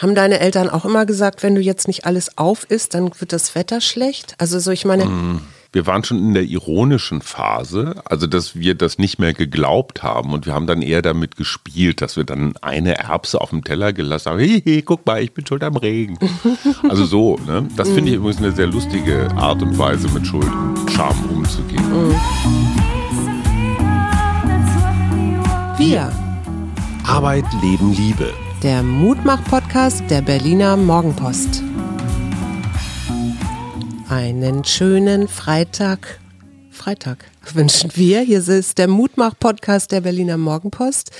Haben deine Eltern auch immer gesagt, wenn du jetzt nicht alles auf isst, dann wird das Wetter schlecht? Also so, ich meine. Mm, wir waren schon in der ironischen Phase, also dass wir das nicht mehr geglaubt haben und wir haben dann eher damit gespielt, dass wir dann eine Erbse auf dem Teller gelassen haben. Hey, guck mal, ich bin schuld am Regen. Also so, ne? Das finde ich übrigens eine sehr lustige Art und Weise, mit Schuld und Scham umzugehen. Wir. Arbeit, Leben, Liebe. Der Mutmach-Podcast der Berliner Morgenpost. Einen schönen Freitag. Freitag wünschen wir. Hier ist der Mutmach-Podcast der Berliner Morgenpost.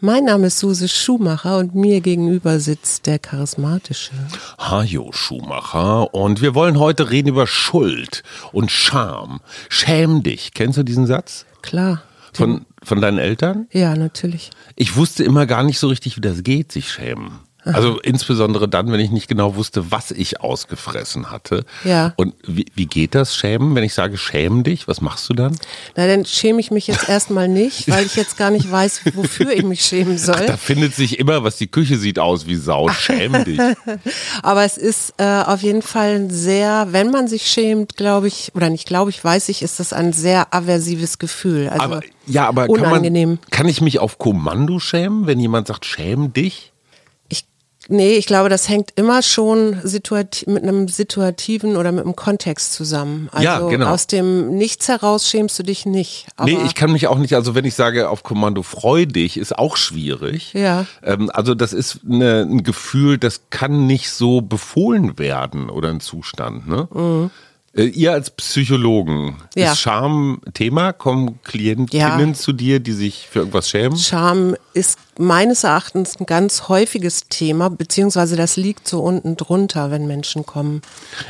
Mein Name ist Suse Schumacher und mir gegenüber sitzt der charismatische Hajo Schumacher. Und wir wollen heute reden über Schuld und Scham. Schäm dich. Kennst du diesen Satz? Klar. Von, von deinen Eltern? Ja, natürlich. Ich wusste immer gar nicht so richtig, wie das geht, sich schämen. Also insbesondere dann, wenn ich nicht genau wusste, was ich ausgefressen hatte. Ja. Und wie, wie geht das Schämen, wenn ich sage, schäm dich? Was machst du dann? Na, dann schäme ich mich jetzt erstmal nicht, weil ich jetzt gar nicht weiß, wofür ich mich schämen soll. Ach, da findet sich immer, was die Küche sieht aus wie Sau. Schäm dich. Aber es ist äh, auf jeden Fall sehr, wenn man sich schämt, glaube ich, oder nicht glaube ich, weiß ich, ist das ein sehr aversives Gefühl. Also aber, ja, aber kann, unangenehm. man, kann ich mich auf Kommando schämen, wenn jemand sagt, schäm dich? Nee, ich glaube, das hängt immer schon mit einem situativen oder mit einem Kontext zusammen. Also ja, genau. aus dem Nichts heraus schämst du dich nicht. nee, ich kann mich auch nicht, also wenn ich sage auf Kommando freu dich, ist auch schwierig. Ja. Ähm, also das ist eine, ein Gefühl, das kann nicht so befohlen werden oder ein Zustand. Ne? Mhm. Äh, ihr als Psychologen, ja. ist Scham Thema? Kommen Klientinnen ja. zu dir, die sich für irgendwas schämen? Scham ist meines Erachtens ein ganz häufiges Thema, beziehungsweise das liegt so unten drunter, wenn Menschen kommen,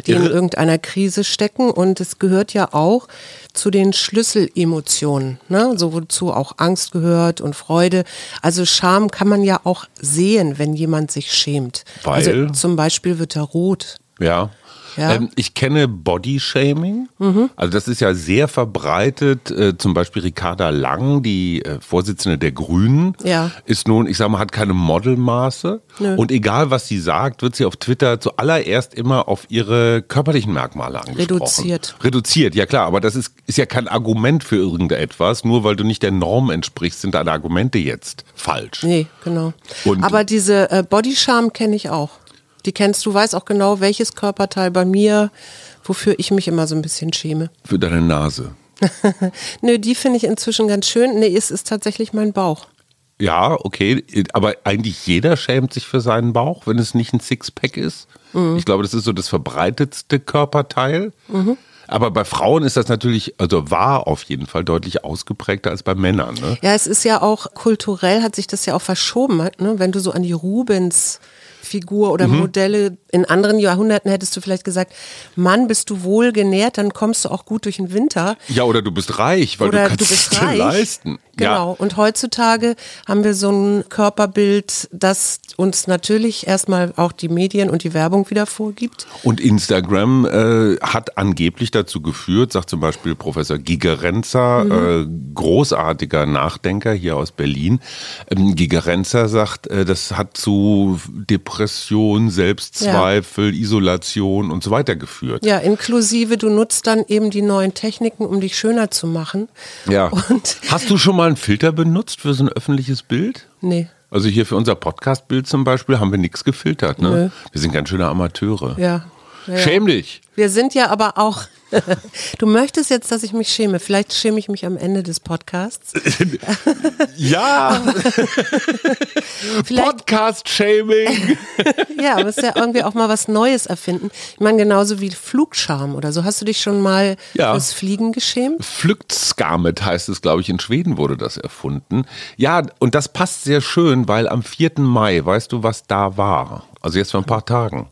die in irgendeiner Krise stecken. Und es gehört ja auch zu den Schlüsselemotionen, ne? so wozu auch Angst gehört und Freude. Also Scham kann man ja auch sehen, wenn jemand sich schämt. Weil? Also zum Beispiel wird er rot. Ja. Ja. Ähm, ich kenne Bodyshaming. Mhm. Also das ist ja sehr verbreitet. Äh, zum Beispiel Ricarda Lang, die äh, Vorsitzende der Grünen, ja. ist nun, ich sage mal, hat keine Modelmaße. Nö. Und egal, was sie sagt, wird sie auf Twitter zuallererst immer auf ihre körperlichen Merkmale angesprochen. Reduziert. Reduziert, ja klar. Aber das ist, ist ja kein Argument für irgendetwas. Nur weil du nicht der Norm entsprichst, sind deine Argumente jetzt falsch. Nee, genau. Und Aber diese äh, Bodyscham kenne ich auch. Die kennst du, weißt auch genau, welches Körperteil bei mir, wofür ich mich immer so ein bisschen schäme. Für deine Nase. Nö, die finde ich inzwischen ganz schön. Nee, es ist tatsächlich mein Bauch. Ja, okay, aber eigentlich jeder schämt sich für seinen Bauch, wenn es nicht ein Sixpack ist. Mhm. Ich glaube, das ist so das verbreitetste Körperteil. Mhm. Aber bei Frauen ist das natürlich, also war auf jeden Fall deutlich ausgeprägter als bei Männern. Ne? Ja, es ist ja auch kulturell, hat sich das ja auch verschoben. Ne? Wenn du so an die Rubens Figur oder mhm. Modelle. In anderen Jahrhunderten hättest du vielleicht gesagt, Mann, bist du wohl genährt, dann kommst du auch gut durch den Winter. Ja, oder du bist reich, weil oder du kannst es leisten. Genau. Ja. Und heutzutage haben wir so ein Körperbild, das uns natürlich erstmal auch die Medien und die Werbung wieder vorgibt. Und Instagram äh, hat angeblich dazu geführt, sagt zum Beispiel Professor Gigerenzer, mhm. äh, großartiger Nachdenker hier aus Berlin. Ähm, Gigerenzer sagt, äh, das hat zu Depression, Selbstzweifel, ja. Isolation und so weiter geführt. Ja, inklusive, du nutzt dann eben die neuen Techniken, um dich schöner zu machen. Ja. Und Hast du schon mal einen Filter benutzt für so ein öffentliches Bild? Nee. Also hier für unser Podcast-Bild zum Beispiel haben wir nichts gefiltert. Ne? Nö. Wir sind ganz schöne Amateure. Ja. Ja. Schäm dich. Wir sind ja aber auch. du möchtest jetzt, dass ich mich schäme. Vielleicht schäme ich mich am Ende des Podcasts. ja. Podcast-Shaming. ja, aber es ist ja irgendwie auch mal was Neues erfinden. Ich meine, genauso wie Flugscham oder so. Hast du dich schon mal Ja. fürs Fliegen geschämt? Flugtskamet heißt es, glaube ich, in Schweden wurde das erfunden. Ja, und das passt sehr schön, weil am 4. Mai, weißt du, was da war? Also jetzt vor ein paar Tagen.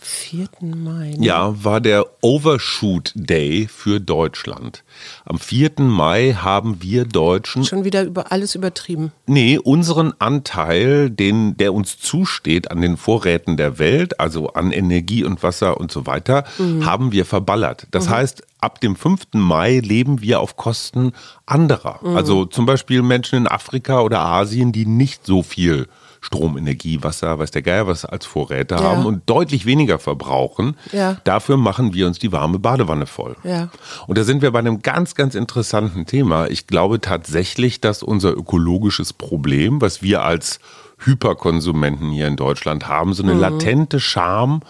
4. Mai. Ja, war der Overshoot Day für Deutschland. Am 4. Mai haben wir Deutschen Schon wieder über alles übertrieben. Nee, unseren Anteil, den, der uns zusteht an den Vorräten der Welt, also an Energie und Wasser und so weiter, haben wir verballert. Das heißt, ab dem 5. Mai leben wir auf Kosten anderer. Also zum Beispiel Menschen in Afrika oder Asien, die nicht so viel Strom, Energie, Wasser, weiß der Geier was als Vorräte ja. haben und deutlich weniger verbrauchen. Ja. Dafür machen wir uns die warme Badewanne voll. Ja. Und da sind wir bei einem ganz, ganz interessanten Thema. Ich glaube tatsächlich, dass unser ökologisches Problem, was wir als Hyperkonsumenten hier in Deutschland haben, so eine mhm. latente Scham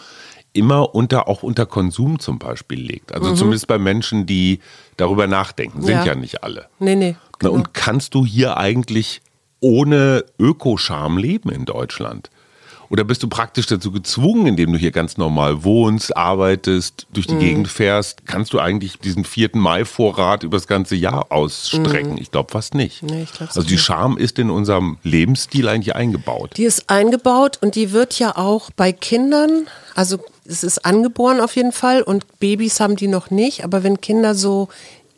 immer unter, auch unter Konsum zum Beispiel liegt. Also mhm. zumindest bei Menschen, die darüber nachdenken. Sind ja, ja nicht alle. Nee, nee. Genau. Na, und kannst du hier eigentlich ohne Ökoscham leben in Deutschland? Oder bist du praktisch dazu gezwungen, indem du hier ganz normal wohnst, arbeitest, durch die mhm. Gegend fährst? Kannst du eigentlich diesen 4. Mai-Vorrat über das ganze Jahr ausstrecken? Mhm. Ich glaube fast nicht. Nee, also die Scham ist in unserem Lebensstil eigentlich eingebaut. Die ist eingebaut und die wird ja auch bei Kindern, also es ist angeboren auf jeden Fall und Babys haben die noch nicht, aber wenn Kinder so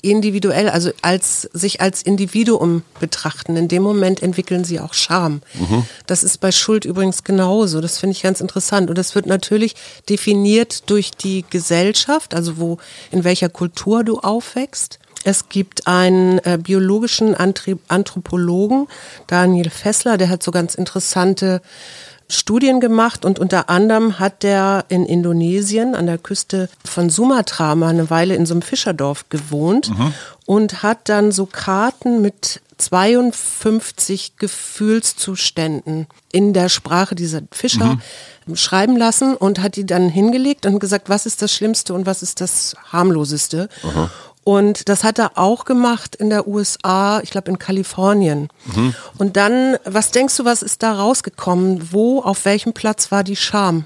individuell, also als sich als Individuum betrachten. In dem Moment entwickeln sie auch Scham. Mhm. Das ist bei Schuld übrigens genauso. Das finde ich ganz interessant. Und das wird natürlich definiert durch die Gesellschaft, also wo, in welcher Kultur du aufwächst. Es gibt einen äh, biologischen Anthropologen, Daniel Fessler, der hat so ganz interessante Studien gemacht und unter anderem hat der in Indonesien an der Küste von Sumatra mal eine Weile in so einem Fischerdorf gewohnt mhm. und hat dann so Karten mit 52 Gefühlszuständen in der Sprache dieser Fischer mhm. schreiben lassen und hat die dann hingelegt und gesagt, was ist das Schlimmste und was ist das harmloseste. Mhm. Und das hat er auch gemacht in der USA, ich glaube in Kalifornien. Mhm. Und dann, was denkst du, was ist da rausgekommen? Wo, auf welchem Platz war die Scham?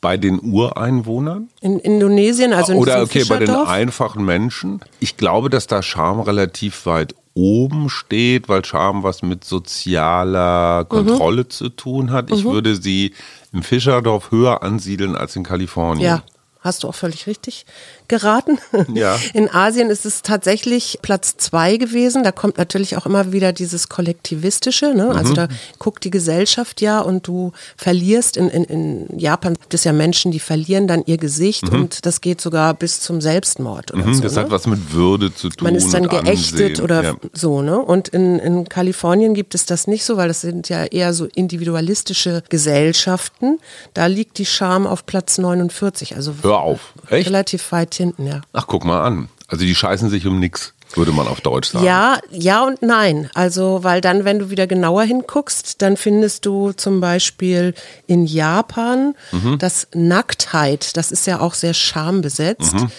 Bei den Ureinwohnern? In Indonesien, also in Oder okay, bei den einfachen Menschen. Ich glaube, dass da Scham relativ weit oben steht, weil Scham was mit sozialer Kontrolle mhm. zu tun hat. Ich mhm. würde sie im Fischerdorf höher ansiedeln als in Kalifornien. Ja, hast du auch völlig richtig geraten. Ja. In Asien ist es tatsächlich Platz zwei gewesen. Da kommt natürlich auch immer wieder dieses Kollektivistische. Ne? Also mhm. da guckt die Gesellschaft ja und du verlierst. In, in, in Japan gibt es ja Menschen, die verlieren dann ihr Gesicht mhm. und das geht sogar bis zum Selbstmord. Oder mhm, so, das ne? hat was mit Würde zu tun. Man ist dann geächtet Ansehen. oder ja. so. Ne? Und in, in Kalifornien gibt es das nicht so, weil das sind ja eher so individualistische Gesellschaften. Da liegt die Scham auf Platz 49. Also Hör auf. Echt? relativ weit hinten, ja. Ach, guck mal an. Also die scheißen sich um nichts, würde man auf Deutsch sagen. Ja, ja und nein. Also, weil dann, wenn du wieder genauer hinguckst, dann findest du zum Beispiel in Japan, mhm. dass Nacktheit, das ist ja auch sehr schambesetzt, mhm.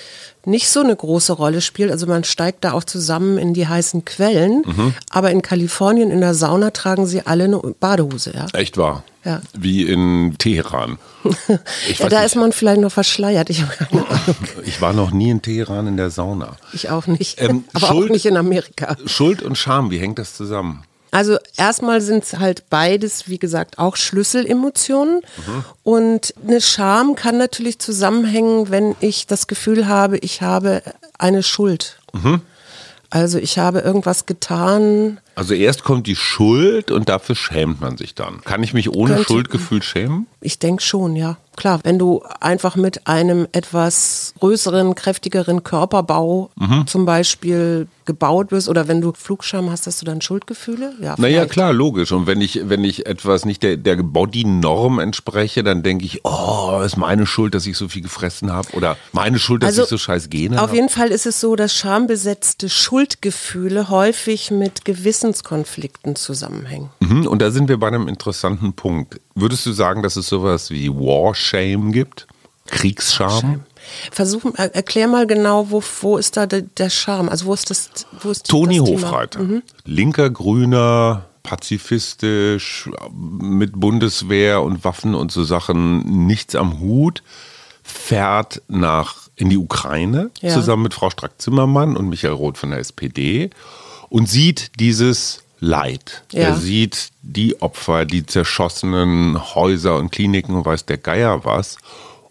Nicht so eine große Rolle spielt. Also man steigt da auch zusammen in die heißen Quellen. Mhm. Aber in Kalifornien in der Sauna tragen sie alle eine Badehose, ja. Echt wahr? Ja. Wie in Teheran. ja, da nicht. ist man vielleicht noch verschleiert. Ich, ich, war noch nie in Teheran in der Sauna. Ich auch nicht. Ähm, Aber Schuld, auch nicht in Amerika. Schuld und Scham, wie hängt das zusammen? Also erstmal sind es halt beides, wie gesagt, auch Schlüsselemotionen. Mhm. Und eine Scham kann natürlich zusammenhängen, wenn ich das Gefühl habe, ich habe eine Schuld. Mhm. Also ich habe irgendwas getan. Also erst kommt die Schuld und dafür schämt man sich dann. Kann ich mich ohne Könnte, Schuldgefühl schämen? Ich denke schon, ja. Klar, wenn du einfach mit einem etwas größeren, kräftigeren Körperbau mhm. zum Beispiel gebaut bist oder wenn du Flugscham hast, hast du dann Schuldgefühle? Ja, naja, klar, logisch. Und wenn ich, wenn ich etwas nicht der, der Body-Norm entspreche, dann denke ich, oh, ist meine Schuld, dass ich so viel gefressen habe oder meine Schuld, dass also, ich so scheiß Gene habe. Auf jeden Fall ist es so, dass schambesetzte Schuldgefühle häufig mit Gewissenskonflikten zusammenhängen. Mhm, und da sind wir bei einem interessanten Punkt. Würdest du sagen, dass es sowas wie War Shame gibt? Kriegsscham? Versuch, erklär mal genau, wo, wo ist da der, der Charme? Also wo ist das? Wo ist Toni das Hofreiter, mhm. linker Grüner, pazifistisch, mit Bundeswehr und Waffen und so Sachen nichts am Hut, fährt nach in die Ukraine ja. zusammen mit Frau Strack-Zimmermann und Michael Roth von der SPD und sieht dieses Leid. Ja. Er sieht die Opfer, die zerschossenen Häuser und Kliniken und weiß der Geier was.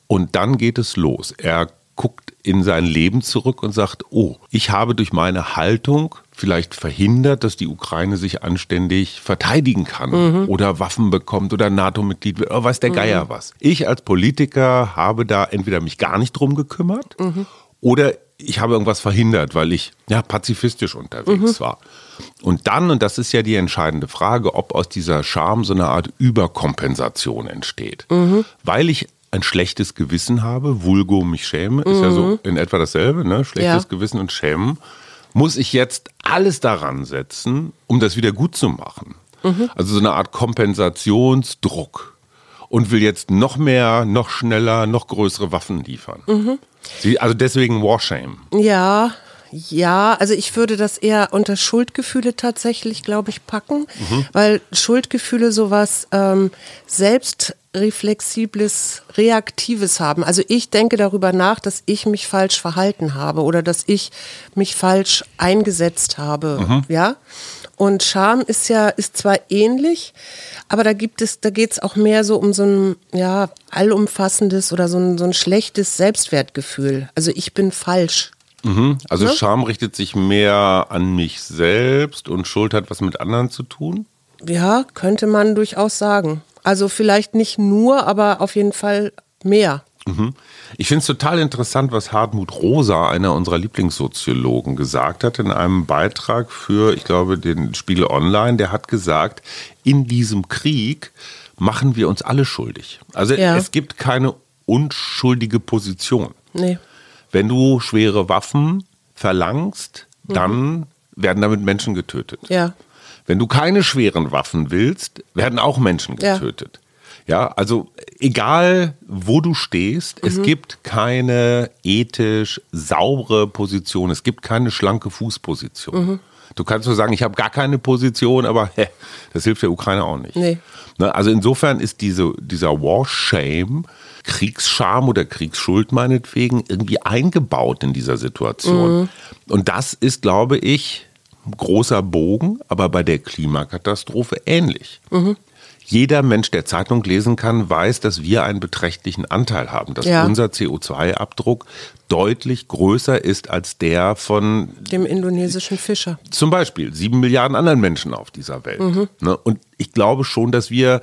Und dann geht es los. Er guckt in sein Leben zurück und sagt, oh, ich habe durch meine Haltung vielleicht verhindert, dass die Ukraine sich anständig verteidigen kann mhm. oder Waffen bekommt oder NATO-Mitglied wird oder weiß der Geier mhm. was. Ich als Politiker habe da entweder mich gar nicht drum gekümmert mhm. oder ich habe irgendwas verhindert, weil ich ja pazifistisch unterwegs mhm. war. Und dann, und das ist ja die entscheidende Frage, ob aus dieser Scham so eine Art Überkompensation entsteht. Mhm. Weil ich ein schlechtes Gewissen habe, vulgo mich schäme, ist ja so mhm. in etwa dasselbe, ne? Schlechtes ja. Gewissen und Schämen. Muss ich jetzt alles daran setzen, um das wieder gut zu machen? Mhm. Also so eine Art Kompensationsdruck und will jetzt noch mehr, noch schneller, noch größere Waffen liefern. Mhm. Sie, also deswegen Warshame. Ja, ja, also ich würde das eher unter Schuldgefühle tatsächlich, glaube ich, packen, mhm. weil Schuldgefühle sowas ähm, selbstreflexibles, reaktives haben. Also ich denke darüber nach, dass ich mich falsch verhalten habe oder dass ich mich falsch eingesetzt habe, mhm. ja. Und Scham ist ja, ist zwar ähnlich, aber da gibt es, da geht es auch mehr so um so ein, ja, allumfassendes oder so ein, so ein schlechtes Selbstwertgefühl. Also ich bin falsch. Mhm. Also ja? Scham richtet sich mehr an mich selbst und Schuld hat was mit anderen zu tun? Ja, könnte man durchaus sagen. Also vielleicht nicht nur, aber auf jeden Fall mehr. Mhm. Ich finde es total interessant, was Hartmut Rosa, einer unserer Lieblingssoziologen, gesagt hat in einem Beitrag für, ich glaube, den Spiegel Online. Der hat gesagt, in diesem Krieg machen wir uns alle schuldig. Also ja. es gibt keine unschuldige Position. Nee. Wenn du schwere Waffen verlangst, mhm. dann werden damit Menschen getötet. Ja. Wenn du keine schweren Waffen willst, werden auch Menschen getötet. Ja. Ja, also egal wo du stehst, mhm. es gibt keine ethisch saubere Position, es gibt keine schlanke Fußposition. Mhm. Du kannst nur sagen, ich habe gar keine Position, aber hä, das hilft der Ukraine auch nicht. Nee. Ne, also insofern ist diese, dieser War-Shame, Kriegsscham oder Kriegsschuld meinetwegen, irgendwie eingebaut in dieser Situation. Mhm. Und das ist, glaube ich, großer Bogen, aber bei der Klimakatastrophe ähnlich. Mhm jeder Mensch, der Zeitung lesen kann, weiß, dass wir einen beträchtlichen Anteil haben, dass ja. unser CO2-Abdruck deutlich größer ist als der von dem indonesischen Fischer. Zum Beispiel sieben Milliarden anderen Menschen auf dieser Welt. Mhm. Ne? Und ich glaube schon, dass wir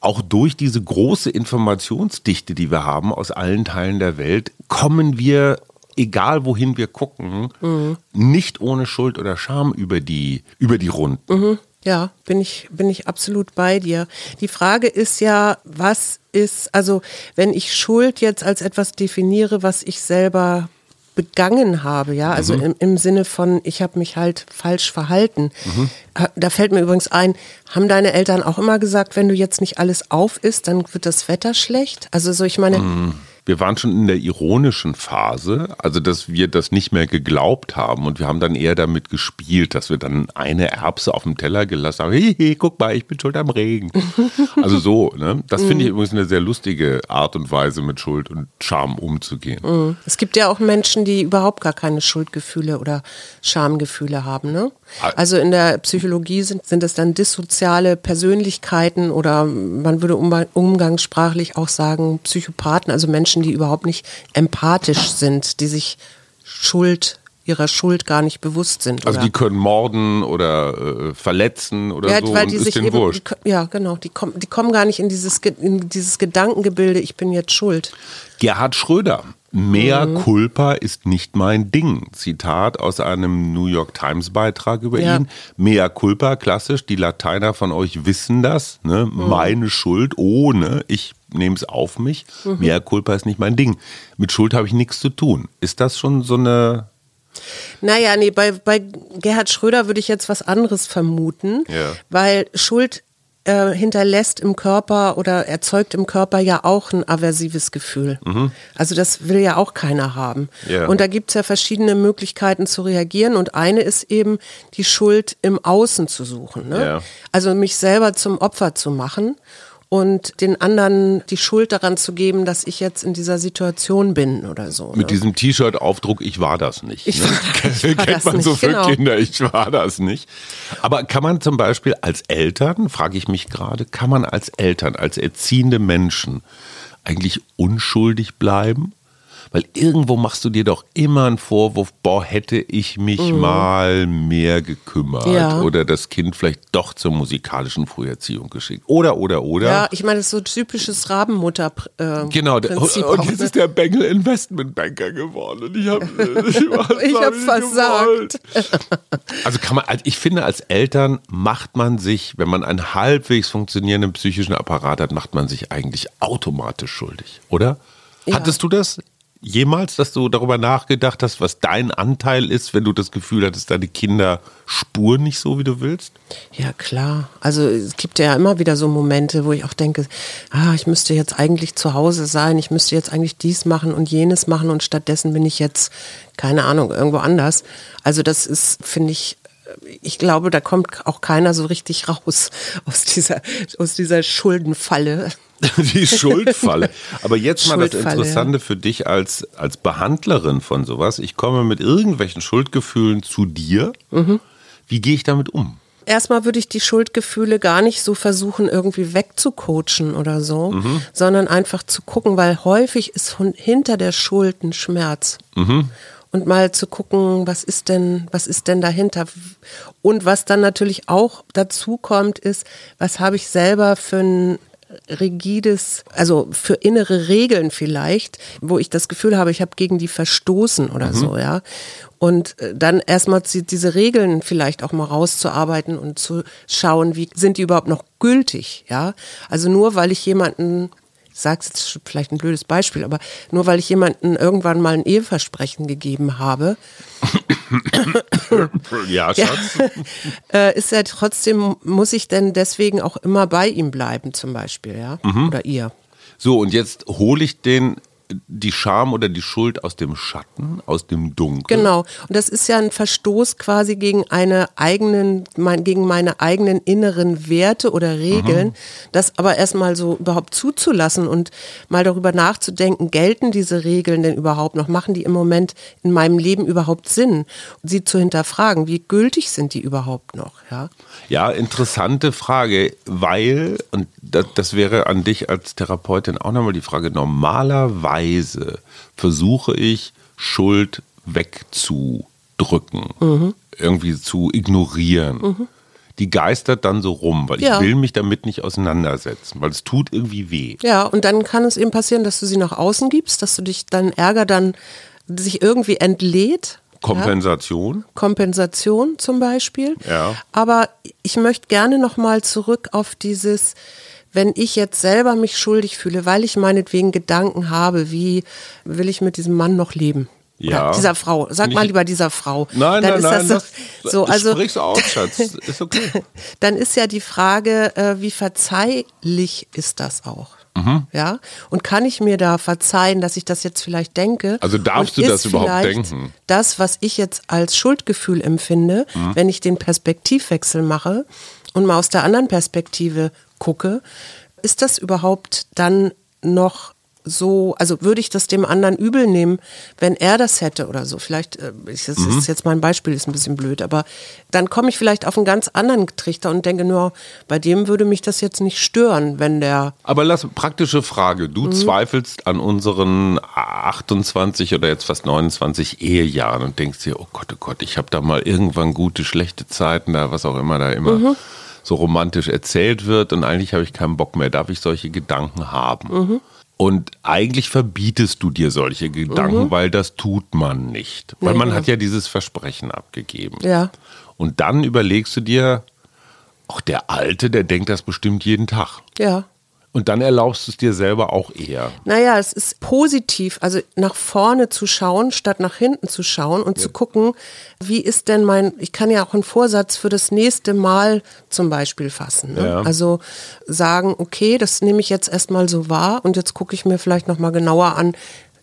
auch durch diese große Informationsdichte, die wir haben aus allen Teilen der Welt, kommen wir egal wohin wir gucken, mhm. nicht ohne Schuld oder Scham über die, über die Runden. Mhm. Ja, bin ich, bin ich absolut bei dir. Die Frage ist ja, was ist, also wenn ich Schuld jetzt als etwas definiere, was ich selber begangen habe, ja, also mhm. im, im, Sinne von, ich habe mich halt falsch verhalten. Mhm. Da fällt mir übrigens ein, haben deine Eltern auch immer gesagt, wenn du jetzt nicht alles auf isst, dann wird das Wetter schlecht? Also so, ich meine, mhm wir waren schon in der ironischen Phase, also dass wir das nicht mehr geglaubt haben und wir haben dann eher damit gespielt, dass wir dann eine Erbse auf dem Teller gelassen haben. Hey, hey guck mal, ich bin schuld am Regen. also so, ne? Das finde ich mhm. übrigens eine sehr lustige Art und Weise, mit Schuld und Scham umzugehen. Mhm. Es gibt ja auch Menschen, die überhaupt gar keine Schuldgefühle oder Schamgefühle haben, ne? Also in der Psychologie sind, sind es dann dissoziale Persönlichkeiten oder man würde umgangssprachlich auch sagen Psychopathen, also Menschen, die überhaupt nicht empathisch sind, die sich Schuld ihrer Schuld gar nicht bewusst sind. Also oder? die können morden oder äh, verletzen oder ja, so weil die sich eben, wurscht. Die, ja, genau. Die, kommen, die kommen gar nicht in dieses, in dieses Gedankengebilde, ich bin jetzt schuld. Gerhard Schröder Mehr mhm. Culpa ist nicht mein Ding. Zitat aus einem New York Times Beitrag über ja. ihn. Mehr Culpa, klassisch, die Lateiner von euch wissen das. Ne? Mhm. Meine Schuld, ohne, ich nehme es auf mich. Mhm. Mehr Culpa ist nicht mein Ding. Mit Schuld habe ich nichts zu tun. Ist das schon so eine naja, nee, bei, bei Gerhard Schröder würde ich jetzt was anderes vermuten, ja. weil Schuld äh, hinterlässt im Körper oder erzeugt im Körper ja auch ein aversives Gefühl. Mhm. Also das will ja auch keiner haben. Yeah. Und da gibt es ja verschiedene Möglichkeiten zu reagieren und eine ist eben die Schuld im Außen zu suchen. Ne? Yeah. Also mich selber zum Opfer zu machen und den anderen die Schuld daran zu geben, dass ich jetzt in dieser Situation bin oder so. Mit ne? diesem T-Shirt-Aufdruck, ich war das nicht. Ich, ne? ich war Kennt man nicht, so für genau. Kinder, ich war das nicht. Aber kann man zum Beispiel als Eltern, frage ich mich gerade, kann man als Eltern, als erziehende Menschen eigentlich unschuldig bleiben? Weil irgendwo machst du dir doch immer einen Vorwurf, boah, hätte ich mich mhm. mal mehr gekümmert ja. oder das Kind vielleicht doch zur musikalischen Früherziehung geschickt. Oder, oder, oder. Ja, ich meine, das ist so typisches Rabenmutter. Äh, genau, und, und jetzt ist der Bengel Investmentbanker geworden und ich habe ich hab versagt. also kann man, also ich finde, als Eltern macht man sich, wenn man einen halbwegs funktionierenden psychischen Apparat hat, macht man sich eigentlich automatisch schuldig, oder? Ja. Hattest du das jemals, dass du darüber nachgedacht hast, was dein Anteil ist, wenn du das Gefühl hattest, deine Kinder spuren nicht so, wie du willst? Ja, klar. Also es gibt ja immer wieder so Momente, wo ich auch denke, ah, ich müsste jetzt eigentlich zu Hause sein, ich müsste jetzt eigentlich dies machen und jenes machen und stattdessen bin ich jetzt, keine Ahnung, irgendwo anders. Also das ist, finde ich, ich glaube, da kommt auch keiner so richtig raus aus dieser, aus dieser Schuldenfalle. Die Schuldfalle. Aber jetzt mal das Interessante ja. für dich als, als Behandlerin von sowas. Ich komme mit irgendwelchen Schuldgefühlen zu dir. Mhm. Wie gehe ich damit um? Erstmal würde ich die Schuldgefühle gar nicht so versuchen, irgendwie wegzucoachen oder so, mhm. sondern einfach zu gucken, weil häufig ist hinter der Schuld ein Schmerz. Mhm und mal zu gucken, was ist denn, was ist denn dahinter? Und was dann natürlich auch dazu kommt, ist, was habe ich selber für ein rigides, also für innere Regeln vielleicht, wo ich das Gefühl habe, ich habe gegen die verstoßen oder mhm. so, ja. Und äh, dann erstmal diese Regeln vielleicht auch mal rauszuarbeiten und zu schauen, wie sind die überhaupt noch gültig, ja. Also nur weil ich jemanden sage jetzt vielleicht ein blödes Beispiel, aber nur weil ich jemanden irgendwann mal ein Eheversprechen gegeben habe, ja, Schatz. Ja, äh, ist er trotzdem, muss ich denn deswegen auch immer bei ihm bleiben, zum Beispiel, ja? Mhm. Oder ihr. So, und jetzt hole ich den die Scham oder die Schuld aus dem Schatten, aus dem Dunkel. Genau. Und das ist ja ein Verstoß quasi gegen eine eigenen, mein, gegen meine eigenen inneren Werte oder Regeln. Mhm. Das aber erstmal so überhaupt zuzulassen und mal darüber nachzudenken, gelten diese Regeln denn überhaupt noch? Machen die im Moment in meinem Leben überhaupt Sinn? Und sie zu hinterfragen, wie gültig sind die überhaupt noch? Ja, ja interessante Frage, weil, und das, das wäre an dich als Therapeutin auch nochmal die Frage, normalerweise Weise versuche ich, Schuld wegzudrücken, mhm. irgendwie zu ignorieren. Mhm. Die geistert dann so rum, weil ja. ich will mich damit nicht auseinandersetzen, weil es tut irgendwie weh. Ja, und dann kann es eben passieren, dass du sie nach außen gibst, dass du dich dann Ärger dann sich irgendwie entlädt. Kompensation. Ja? Kompensation zum Beispiel. Ja. Aber ich möchte gerne nochmal zurück auf dieses, wenn ich jetzt selber mich schuldig fühle, weil ich meinetwegen Gedanken habe, wie will ich mit diesem Mann noch leben? Ja. Oder dieser Frau. Sag mal lieber dieser Frau. Nein, dann nein, ist nein. Das so, das, also, sprichst aus, Schatz. Ist okay. dann ist ja die Frage, äh, wie verzeihlich ist das auch? Mhm. Ja, und kann ich mir da verzeihen, dass ich das jetzt vielleicht denke? Also darfst du das überhaupt denken? Das, was ich jetzt als Schuldgefühl empfinde, mhm. wenn ich den Perspektivwechsel mache und mal aus der anderen Perspektive gucke, ist das überhaupt dann noch so, also würde ich das dem anderen übel nehmen, wenn er das hätte oder so. Vielleicht, äh, das mhm. ist jetzt mein Beispiel, ist ein bisschen blöd, aber dann komme ich vielleicht auf einen ganz anderen Trichter und denke nur, bei dem würde mich das jetzt nicht stören, wenn der. Aber lass praktische Frage. Du mhm. zweifelst an unseren 28 oder jetzt fast 29 Ehejahren und denkst dir, oh Gott, oh Gott, ich habe da mal irgendwann gute, schlechte Zeiten, da was auch immer da immer. Mhm so romantisch erzählt wird und eigentlich habe ich keinen Bock mehr, darf ich solche Gedanken haben? Mhm. Und eigentlich verbietest du dir solche Gedanken, mhm. weil das tut man nicht. Weil nee, man ja. hat ja dieses Versprechen abgegeben. Ja. Und dann überlegst du dir, auch der Alte, der denkt das bestimmt jeden Tag. Ja. Und dann erlaubst du es dir selber auch eher. Naja, es ist positiv, also nach vorne zu schauen, statt nach hinten zu schauen und ja. zu gucken, wie ist denn mein, ich kann ja auch einen Vorsatz für das nächste Mal zum Beispiel fassen. Ne? Ja. Also sagen, okay, das nehme ich jetzt erstmal so wahr und jetzt gucke ich mir vielleicht nochmal genauer an,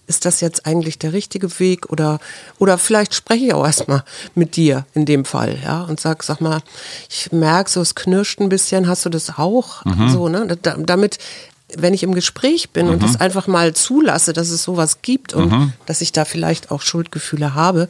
ist das jetzt eigentlich der richtige Weg oder oder vielleicht spreche ich auch erstmal mit dir in dem Fall, ja, und sag, sag mal, ich merke so, es knirscht ein bisschen, hast du das auch? Mhm. So, ne? Da, damit wenn ich im Gespräch bin mhm. und das einfach mal zulasse, dass es sowas gibt und mhm. dass ich da vielleicht auch Schuldgefühle habe,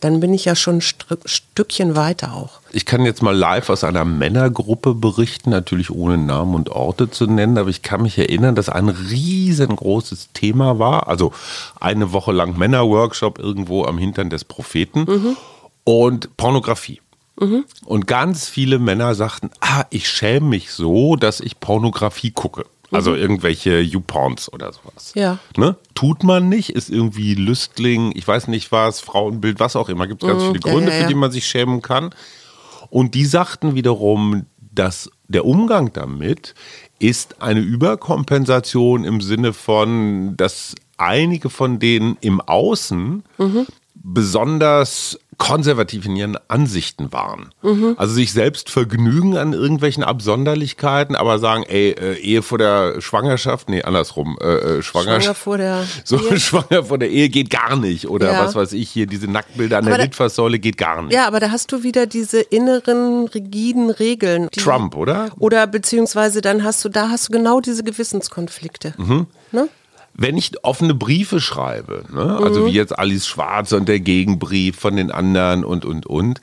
dann bin ich ja schon ein Stückchen weiter auch. Ich kann jetzt mal live aus einer Männergruppe berichten, natürlich ohne Namen und Orte zu nennen, aber ich kann mich erinnern, dass ein riesengroßes Thema war. Also eine Woche lang Männerworkshop irgendwo am Hintern des Propheten mhm. und Pornografie. Mhm. Und ganz viele Männer sagten, ah, ich schäme mich so, dass ich Pornografie gucke. Also mhm. irgendwelche YouPorns oder sowas. Ja. Ne? Tut man nicht, ist irgendwie Lüstling, ich weiß nicht was, Frauenbild, was auch immer. Gibt ganz mhm. viele Gründe, ja, ja, ja. für die man sich schämen kann. Und die sagten wiederum, dass der Umgang damit ist eine Überkompensation im Sinne von, dass einige von denen im Außen mhm. besonders konservativ in ihren Ansichten waren. Mhm. Also sich selbst vergnügen an irgendwelchen Absonderlichkeiten, aber sagen, ey, äh, Ehe vor der Schwangerschaft, nee, andersrum, äh, äh Schwangerschaft. Schwanger vor der so, Ehe. Schwanger vor der Ehe geht gar nicht. Oder ja. was weiß ich hier, diese Nacktbilder an aber der Litfaßsäule geht gar nicht. Ja, aber da hast du wieder diese inneren, rigiden Regeln. Trump, oder? Oder beziehungsweise dann hast du, da hast du genau diese Gewissenskonflikte. Mhm. Ne? Wenn ich offene Briefe schreibe, ne? also mhm. wie jetzt Alice Schwarz und der Gegenbrief von den anderen und, und, und,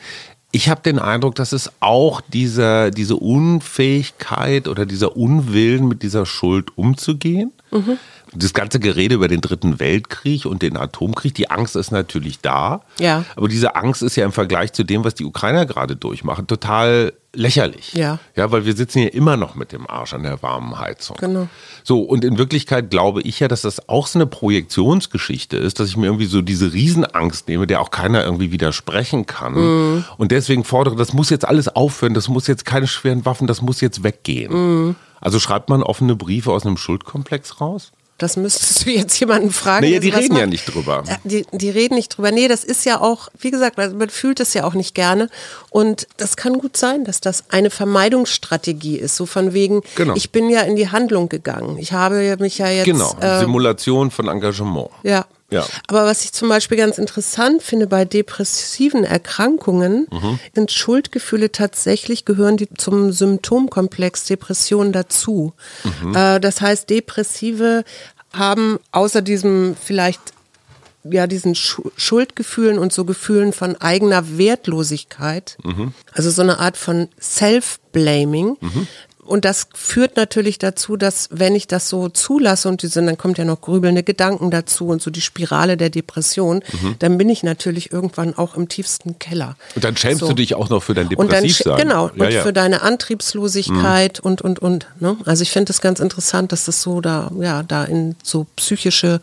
ich habe den Eindruck, dass es auch dieser, diese Unfähigkeit oder dieser Unwillen mit dieser Schuld umzugehen. Mhm. Das ganze Gerede über den Dritten Weltkrieg und den Atomkrieg, die Angst ist natürlich da. Ja. Aber diese Angst ist ja im Vergleich zu dem, was die Ukrainer gerade durchmachen, total lächerlich. Ja. Ja, weil wir sitzen hier immer noch mit dem Arsch an der warmen Heizung. Genau. So, und in Wirklichkeit glaube ich ja, dass das auch so eine Projektionsgeschichte ist, dass ich mir irgendwie so diese Riesenangst nehme, der auch keiner irgendwie widersprechen kann. Mhm. Und deswegen fordere, das muss jetzt alles aufhören, das muss jetzt keine schweren Waffen, das muss jetzt weggehen. Mhm. Also schreibt man offene Briefe aus einem Schuldkomplex raus? Das müsstest du jetzt jemanden fragen. Nee, die reden man, ja nicht drüber. Die, die reden nicht drüber. Nee, das ist ja auch, wie gesagt, man fühlt es ja auch nicht gerne. Und das kann gut sein, dass das eine Vermeidungsstrategie ist. So von wegen, genau. ich bin ja in die Handlung gegangen. Ich habe mich ja jetzt. Genau, äh, Simulation von Engagement. Ja. Ja. Aber was ich zum Beispiel ganz interessant finde bei depressiven Erkrankungen, mhm. sind Schuldgefühle tatsächlich, gehören die zum Symptomkomplex Depression dazu. Mhm. Äh, das heißt, Depressive haben außer diesem vielleicht ja diesen Schuldgefühlen und so Gefühlen von eigener Wertlosigkeit, mhm. also so eine Art von Self-Blaming, mhm und das führt natürlich dazu, dass wenn ich das so zulasse und diese, dann kommt ja noch grübelnde Gedanken dazu und so die Spirale der Depression, mhm. dann bin ich natürlich irgendwann auch im tiefsten Keller. Und dann schämst so. du dich auch noch für dein Depressivsein. Genau, ja, und ja. für deine Antriebslosigkeit mhm. und, und, und. Ne? Also ich finde es ganz interessant, dass das so da, ja, da in so psychische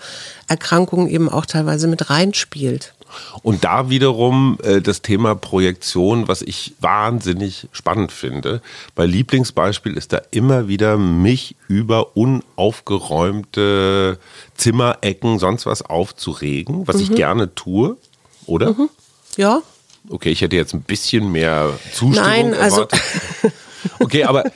Erkrankungen eben auch teilweise mit reinspielt. Und da wiederum äh, das Thema Projektion, was ich wahnsinnig spannend finde. Bei Lieblingsbeispiel ist da immer wieder mich über unaufgeräumte Zimmerecken, sonst was aufzuregen, was mhm. ich gerne tue, oder? Mhm. Ja. Okay, ich hätte jetzt ein bisschen mehr Zustimmung Nein, also erwartet. Okay, aber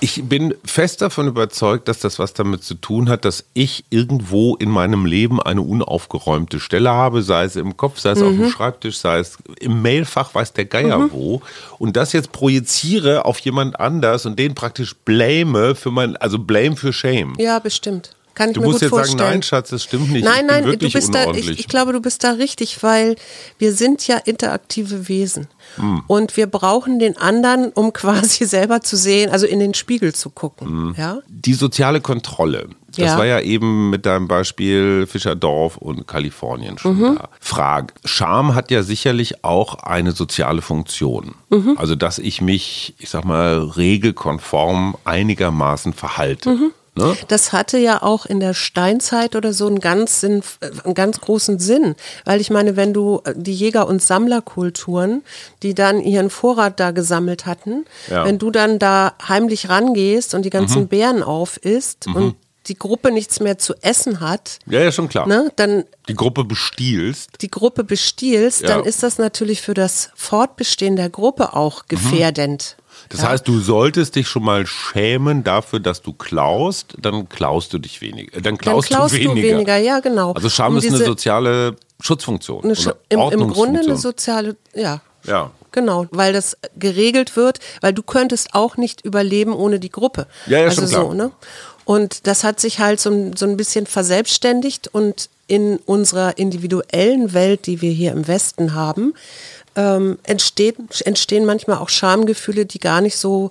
ich bin fest davon überzeugt, dass das was damit zu tun hat, dass ich irgendwo in meinem Leben eine unaufgeräumte Stelle habe, sei es im Kopf, sei es mhm. auf dem mhm. Schreibtisch, sei es im Mailfach, weiß der Geier mhm. wo. Und das jetzt projiziere auf jemand anders und den praktisch blame für mein, also blame für Shame. Ja, bestimmt. Kann ich du mir musst gut jetzt vorstellen. sagen, nein, Schatz, das stimmt nicht. Nein, nein, du bist da, ich, ich, glaube, du bist da richtig, weil wir sind ja interaktive Wesen. Hm. Und wir brauchen den anderen, um quasi selber zu sehen, also in den Spiegel zu gucken. Hm. Ja? Die soziale Kontrolle. Das ja. war ja eben mit deinem Beispiel Fischerdorf und Kalifornien schon mhm. da. Frage. Scham hat ja sicherlich auch eine soziale Funktion. Mhm. Also, dass ich mich, ich sag mal, regelkonform einigermaßen verhalte. Mhm. Ne? Das hatte ja auch in der Steinzeit oder so einen ganz, Sinn, einen ganz großen Sinn. Weil ich meine, wenn du äh, die Jäger- und Sammlerkulturen, die dann ihren Vorrat da gesammelt hatten, ja. wenn du dann da heimlich rangehst und die ganzen mhm. Beeren aufisst mhm. und die Gruppe nichts mehr zu essen hat. Ja, ja, schon klar. Ne, dann die Gruppe bestiehlst. Die Gruppe bestiehlst, ja. dann ist das natürlich für das Fortbestehen der Gruppe auch mhm. gefährdend. Mhm. Das ja. heißt, du solltest dich schon mal schämen dafür, dass du klaust, dann klaust du dich weniger. Dann klaust, dann klaust du, weniger. du weniger. Ja, genau. Also Scham um ist eine soziale Schutzfunktion. Eine Sch im, Im Grunde eine soziale, ja. Ja. Genau, weil das geregelt wird, weil du könntest auch nicht überleben ohne die Gruppe. Ja, ja, also schon klar. so, ne? Und das hat sich halt so, so ein bisschen verselbstständigt und in unserer individuellen Welt, die wir hier im Westen haben, ähm, entsteht, entstehen manchmal auch Schamgefühle, die gar nicht so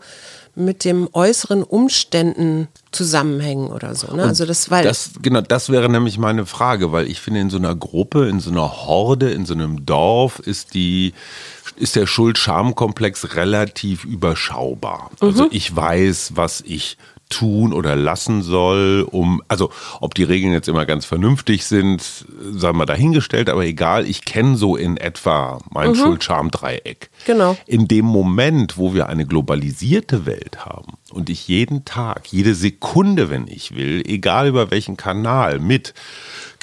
mit dem äußeren Umständen zusammenhängen oder so. Ne? Also das, weil das, genau, das wäre nämlich meine Frage, weil ich finde, in so einer Gruppe, in so einer Horde, in so einem Dorf ist die ist der Schuld-Scham-Komplex relativ überschaubar. Also mhm. ich weiß, was ich tun oder lassen soll, um, also ob die Regeln jetzt immer ganz vernünftig sind, sagen wir dahingestellt, aber egal, ich kenne so in etwa mein mhm. Schuld-Scham-Dreieck. Genau. In dem Moment, wo wir eine globalisierte Welt haben und ich jeden Tag, jede Sekunde, wenn ich will, egal über welchen Kanal, mit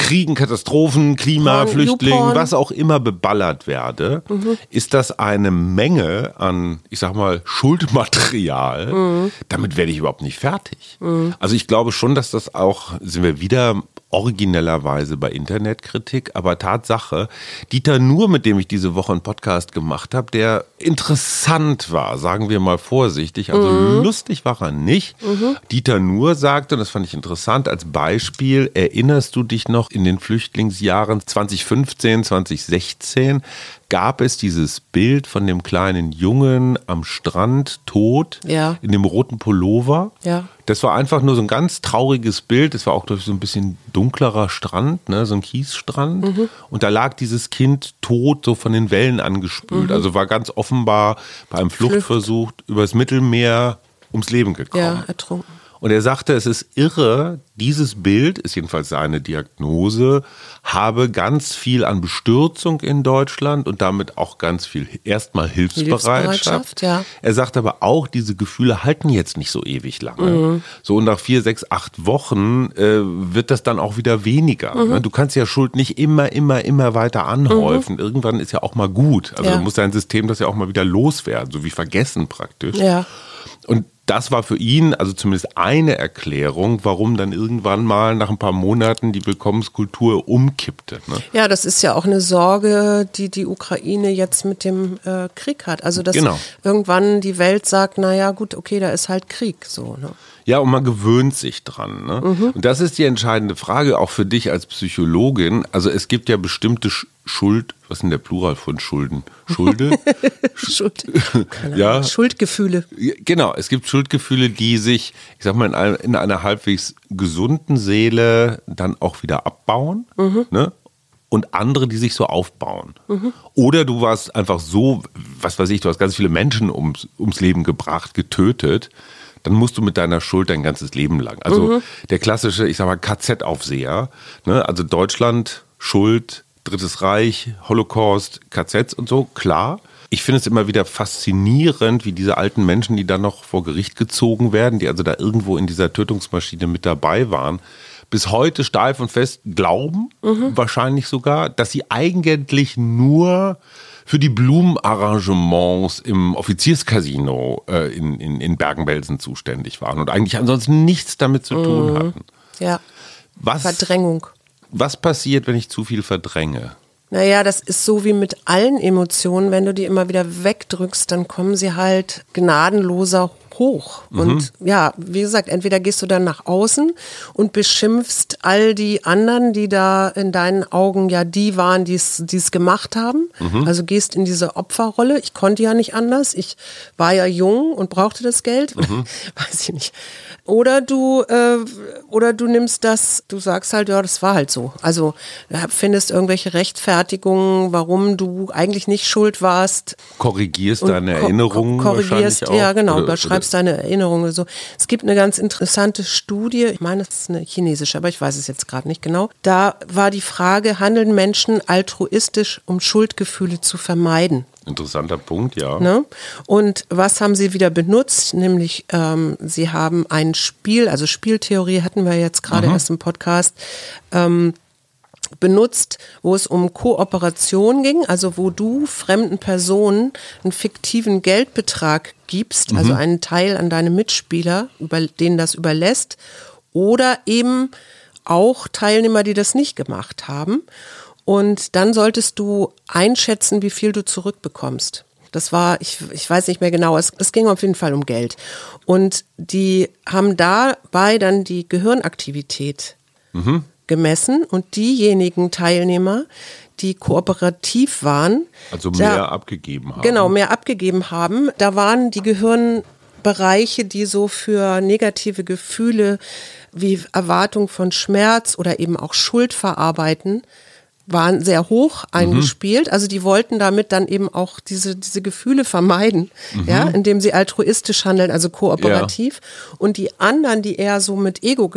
Kriegen, Katastrophen, Klima, Flüchtlingen, was auch immer beballert werde, mhm. ist das eine Menge an, ich sag mal, Schuldmaterial. Mhm. Damit werde ich überhaupt nicht fertig. Mhm. Also ich glaube schon, dass das auch, sind wir wieder originellerweise bei Internetkritik, aber Tatsache, Dieter Nur, mit dem ich diese Woche einen Podcast gemacht habe, der interessant war, sagen wir mal vorsichtig, also mhm. lustig war er nicht. Mhm. Dieter Nur sagte, und das fand ich interessant, als Beispiel, erinnerst du dich noch in den Flüchtlingsjahren 2015, 2016, gab es dieses Bild von dem kleinen Jungen am Strand tot ja. in dem roten Pullover. Ja. Das war einfach nur so ein ganz trauriges Bild. Es war auch durch so ein bisschen dunklerer Strand, ne, so ein Kiesstrand. Mhm. Und da lag dieses Kind tot, so von den Wellen angespült. Mhm. Also war ganz offenbar bei einem Fluchtversuch Flucht. übers Mittelmeer ums Leben gekommen. Ja, ertrunken. Und er sagte, es ist irre, dieses Bild, ist jedenfalls seine Diagnose, habe ganz viel an Bestürzung in Deutschland und damit auch ganz viel erstmal Hilfsbereitschaft. Hilfsbereitschaft ja. Er sagt aber auch, diese Gefühle halten jetzt nicht so ewig lange. Mhm. So und nach vier, sechs, acht Wochen äh, wird das dann auch wieder weniger. Mhm. Ne? Du kannst ja Schuld nicht immer, immer, immer weiter anhäufen. Mhm. Irgendwann ist ja auch mal gut. Also ja. muss dein System das ja auch mal wieder loswerden, so wie vergessen praktisch. Ja. Und das war für ihn also zumindest eine Erklärung, warum dann irgendwann mal nach ein paar Monaten die Willkommenskultur umkippte. Ne? Ja, das ist ja auch eine Sorge, die die Ukraine jetzt mit dem äh, Krieg hat. Also dass genau. irgendwann die Welt sagt, naja gut, okay, da ist halt Krieg so. Ne? Ja, und man gewöhnt sich dran. Ne? Mhm. Und das ist die entscheidende Frage auch für dich als Psychologin. Also es gibt ja bestimmte Schuld, was ist denn der Plural von Schulden? Schulde? Schuld. ja. Schuldgefühle. Genau, es gibt Schuldgefühle, die sich, ich sag mal, in einer, in einer halbwegs gesunden Seele dann auch wieder abbauen. Mhm. Ne? und andere, die sich so aufbauen. Mhm. Oder du warst einfach so, was weiß ich, du hast ganz viele Menschen ums, ums Leben gebracht, getötet dann musst du mit deiner Schuld dein ganzes Leben lang. Also mhm. der klassische, ich sag mal, KZ-Aufseher, ne? also Deutschland, Schuld, Drittes Reich, Holocaust, KZs und so, klar. Ich finde es immer wieder faszinierend, wie diese alten Menschen, die dann noch vor Gericht gezogen werden, die also da irgendwo in dieser Tötungsmaschine mit dabei waren, bis heute steif und fest glauben, mhm. wahrscheinlich sogar, dass sie eigentlich nur für die Blumenarrangements im Offizierscasino äh, in, in, in Bergen-Belsen zuständig waren und eigentlich ansonsten nichts damit zu tun mhm. hatten. Ja. Was, Verdrängung. Was passiert, wenn ich zu viel verdränge? Naja, das ist so wie mit allen Emotionen. Wenn du die immer wieder wegdrückst, dann kommen sie halt gnadenloser hoch. Mhm. Und ja, wie gesagt, entweder gehst du dann nach außen und beschimpfst all die anderen, die da in deinen Augen ja die waren, die es gemacht haben. Mhm. Also gehst in diese Opferrolle. Ich konnte ja nicht anders. Ich war ja jung und brauchte das Geld. Mhm. Weiß ich nicht. Oder du, äh, oder du nimmst das, du sagst halt, ja, das war halt so. Also findest irgendwelche Rechtfertigungen, warum du eigentlich nicht schuld warst. Korrigierst deine Erinnerungen. Ko korrigierst, ja genau, oder, überschreibst oder? deine Erinnerungen oder so. Es gibt eine ganz interessante Studie, ich meine, es ist eine chinesische, aber ich weiß es jetzt gerade nicht genau. Da war die Frage, handeln Menschen altruistisch, um Schuldgefühle zu vermeiden? Interessanter Punkt, ja. Ne? Und was haben sie wieder benutzt? Nämlich, ähm, sie haben ein Spiel, also Spieltheorie hatten wir jetzt gerade mhm. erst im Podcast, ähm, benutzt, wo es um Kooperation ging, also wo du fremden Personen einen fiktiven Geldbetrag gibst, mhm. also einen Teil an deine Mitspieler, über denen das überlässt, oder eben auch Teilnehmer, die das nicht gemacht haben. Und dann solltest du einschätzen, wie viel du zurückbekommst. Das war, ich, ich weiß nicht mehr genau, es, es ging auf jeden Fall um Geld. Und die haben dabei dann die Gehirnaktivität mhm. Gemessen und diejenigen Teilnehmer, die kooperativ waren. Also mehr da, abgegeben haben. Genau, mehr abgegeben haben. Da waren die Gehirnbereiche, die so für negative Gefühle wie Erwartung von Schmerz oder eben auch Schuld verarbeiten, waren sehr hoch eingespielt. Mhm. Also die wollten damit dann eben auch diese, diese Gefühle vermeiden, mhm. ja, indem sie altruistisch handeln, also kooperativ. Ja. Und die anderen, die eher so mit Ego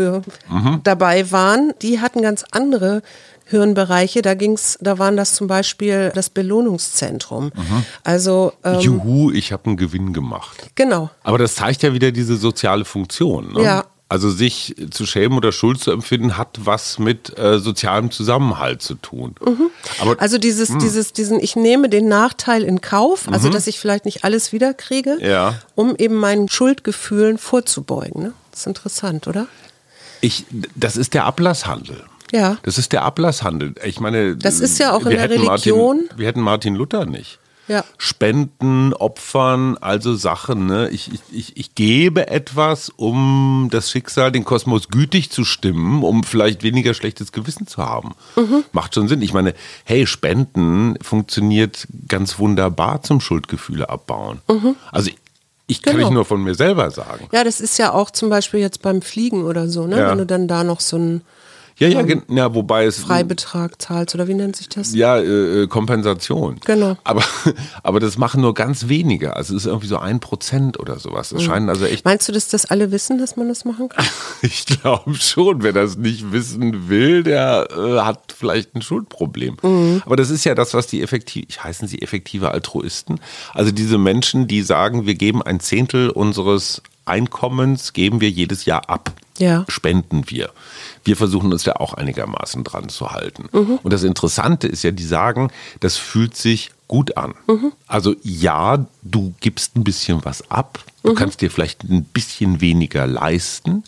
mhm. dabei waren, die hatten ganz andere Hirnbereiche. Da ging's, da waren das zum Beispiel das Belohnungszentrum. Mhm. Also ähm, Juhu, ich habe einen Gewinn gemacht. Genau. Aber das zeigt ja wieder diese soziale Funktion. Ne? Ja. Also sich zu schämen oder Schuld zu empfinden, hat was mit äh, sozialem Zusammenhalt zu tun. Mhm. Aber, also dieses, mh. Hm. dieses, diesen, ich nehme den Nachteil in Kauf, also mhm. dass ich vielleicht nicht alles wiederkriege, ja. um eben meinen Schuldgefühlen vorzubeugen. Ne? Das ist interessant, oder? Ich, das ist der Ablasshandel. Ja. Das ist der Ablasshandel. Ich meine, das ist ja auch in der Religion. Martin, wir hätten Martin Luther nicht. Ja. Spenden, Opfern, also Sachen. Ne? Ich, ich, ich gebe etwas, um das Schicksal, den Kosmos gütig zu stimmen, um vielleicht weniger schlechtes Gewissen zu haben. Mhm. Macht schon Sinn. Ich meine, hey, Spenden funktioniert ganz wunderbar zum Schuldgefühle abbauen. Mhm. Also ich kann genau. ich nur von mir selber sagen. Ja, das ist ja auch zum Beispiel jetzt beim Fliegen oder so, ne? Ja. Wenn du dann da noch so ein ja, ja, ähm, ja, wobei es. Freibetrag zahlst oder wie nennt sich das? Ja, äh, äh, Kompensation. Genau. Aber, aber das machen nur ganz wenige. Also es ist irgendwie so ein Prozent oder sowas. Das mhm. scheinen also echt. Meinst du, dass das alle wissen, dass man das machen kann? ich glaube schon. Wer das nicht wissen will, der äh, hat vielleicht ein Schuldproblem. Mhm. Aber das ist ja das, was die effektiv, heißen sie effektive Altruisten. Also diese Menschen, die sagen, wir geben ein Zehntel unseres Einkommens, geben wir jedes Jahr ab. Ja. Spenden wir wir versuchen uns da auch einigermaßen dran zu halten. Mhm. Und das Interessante ist ja, die sagen, das fühlt sich gut an. Mhm. Also ja, du gibst ein bisschen was ab, du mhm. kannst dir vielleicht ein bisschen weniger leisten,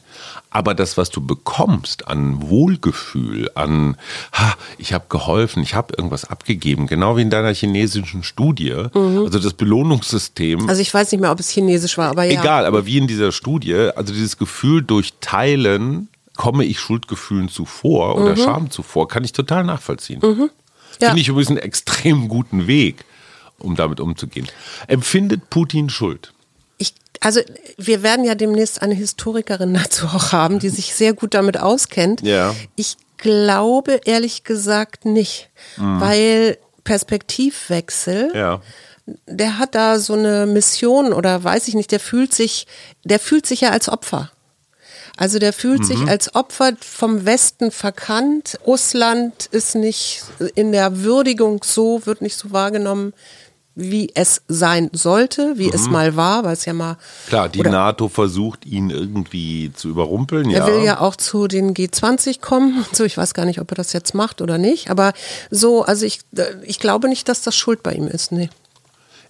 aber das, was du bekommst an Wohlgefühl, an, ha, ich habe geholfen, ich habe irgendwas abgegeben, genau wie in deiner chinesischen Studie, mhm. also das Belohnungssystem. Also ich weiß nicht mehr, ob es chinesisch war, aber ja. Egal, aber wie in dieser Studie, also dieses Gefühl durch Teilen komme ich Schuldgefühlen zuvor oder mhm. Scham zuvor, kann ich total nachvollziehen. Mhm. Ja. Finde ich übrigens einen extrem guten Weg, um damit umzugehen. Empfindet Putin Schuld? Ich, also wir werden ja demnächst eine Historikerin dazu auch haben, die sich sehr gut damit auskennt. Ja. Ich glaube ehrlich gesagt nicht, mhm. weil Perspektivwechsel. Ja der hat da so eine Mission oder weiß ich nicht, der fühlt sich, der fühlt sich ja als Opfer. Also der fühlt mhm. sich als Opfer vom Westen verkannt. Russland ist nicht in der Würdigung so, wird nicht so wahrgenommen, wie es sein sollte, wie mhm. es mal war, weil es ja mal. Klar, die NATO versucht ihn irgendwie zu überrumpeln. Er ja. will ja auch zu den G20 kommen. So, ich weiß gar nicht, ob er das jetzt macht oder nicht. Aber so, also ich, ich glaube nicht, dass das Schuld bei ihm ist. Nee.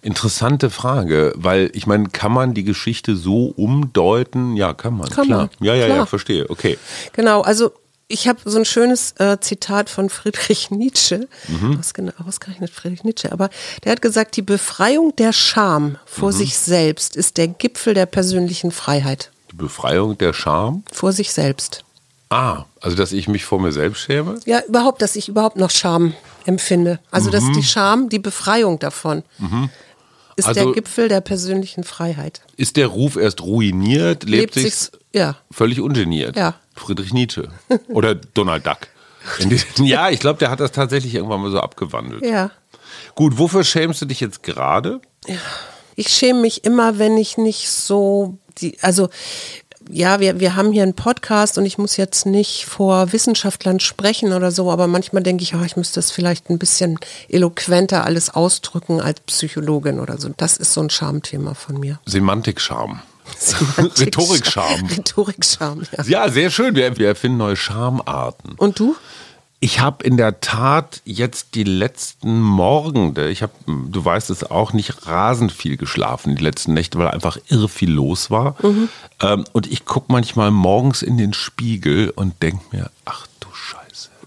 Interessante Frage, weil ich meine, kann man die Geschichte so umdeuten? Ja, kann man. Kann klar. Man. Ja, ja, klar. ja, verstehe. Okay. Genau, also ich habe so ein schönes äh, Zitat von Friedrich Nietzsche, mhm. genau, ausgerechnet Friedrich Nietzsche, aber der hat gesagt, die Befreiung der Scham vor mhm. sich selbst ist der Gipfel der persönlichen Freiheit. Die Befreiung der Scham? Vor sich selbst. Ah, also dass ich mich vor mir selbst schäme? Ja, überhaupt, dass ich überhaupt noch Scham empfinde. Also mhm. dass die Scham, die Befreiung davon. Mhm ist also der Gipfel der persönlichen Freiheit. Ist der Ruf erst ruiniert, lebt, lebt sich ja. völlig ungeniert. Ja. Friedrich Nietzsche oder Donald Duck. ja, ich glaube, der hat das tatsächlich irgendwann mal so abgewandelt. Ja. Gut, wofür schämst du dich jetzt gerade? Ja. Ich schäme mich immer, wenn ich nicht so die, also ja, wir, wir haben hier einen Podcast und ich muss jetzt nicht vor Wissenschaftlern sprechen oder so, aber manchmal denke ich, oh, ich müsste es vielleicht ein bisschen eloquenter alles ausdrücken als Psychologin oder so. Das ist so ein Schamthema von mir. Semantik-Charme. Rhetorik-Charme. Rhetorik-Charme, ja. Ja, sehr schön. Wir, wir erfinden neue Charmarten. Und du? Ich habe in der Tat jetzt die letzten Morgende, ich habe, du weißt es auch, nicht rasend viel geschlafen die letzten Nächte, weil einfach irre viel los war. Mhm. Ähm, und ich gucke manchmal morgens in den Spiegel und denke mir, ach